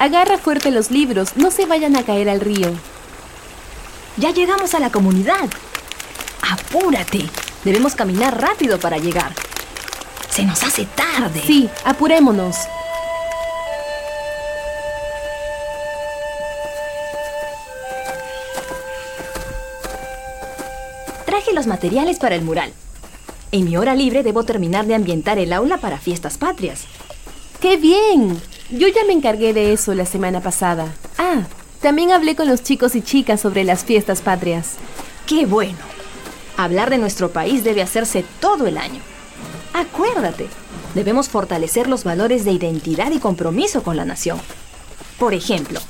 Agarra fuerte los libros, no se vayan a caer al río. Ya llegamos a la comunidad. Apúrate. Debemos caminar rápido para llegar. Se nos hace tarde. Sí, apurémonos. Traje los materiales para el mural. En mi hora libre debo terminar de ambientar el aula para fiestas patrias. ¡Qué bien! Yo ya me encargué de eso la semana pasada. Ah, también hablé con los chicos y chicas sobre las fiestas patrias. ¡Qué bueno! Hablar de nuestro país debe hacerse todo el año. Acuérdate, debemos fortalecer los valores de identidad y compromiso con la nación. Por ejemplo,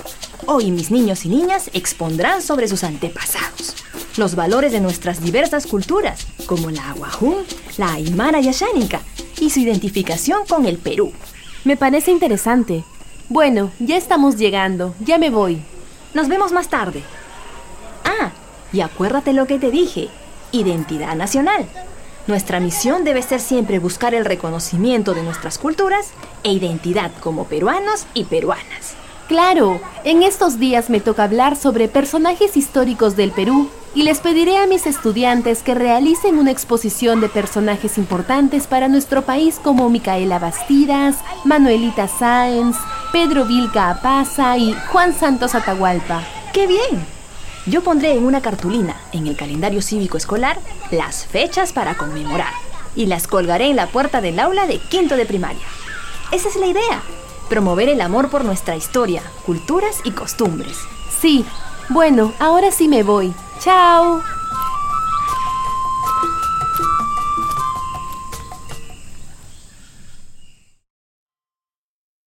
hoy mis niños y niñas expondrán sobre sus antepasados los valores de nuestras diversas culturas, como la aguajún, la aymara y ashánica, y su identificación con el Perú. Me parece interesante. Bueno, ya estamos llegando, ya me voy. Nos vemos más tarde. Ah, y acuérdate lo que te dije, identidad nacional. Nuestra misión debe ser siempre buscar el reconocimiento de nuestras culturas e identidad como peruanos y peruanas. Claro, en estos días me toca hablar sobre personajes históricos del Perú y les pediré a mis estudiantes que realicen una exposición de personajes importantes para nuestro país como Micaela Bastidas, Manuelita Sáenz, Pedro Vilca Apaza y Juan Santos Atahualpa. ¡Qué bien! Yo pondré en una cartulina en el calendario cívico escolar las fechas para conmemorar y las colgaré en la puerta del aula de quinto de primaria. Esa es la idea promover el amor por nuestra historia, culturas y costumbres. Sí, bueno, ahora sí me voy. Chao.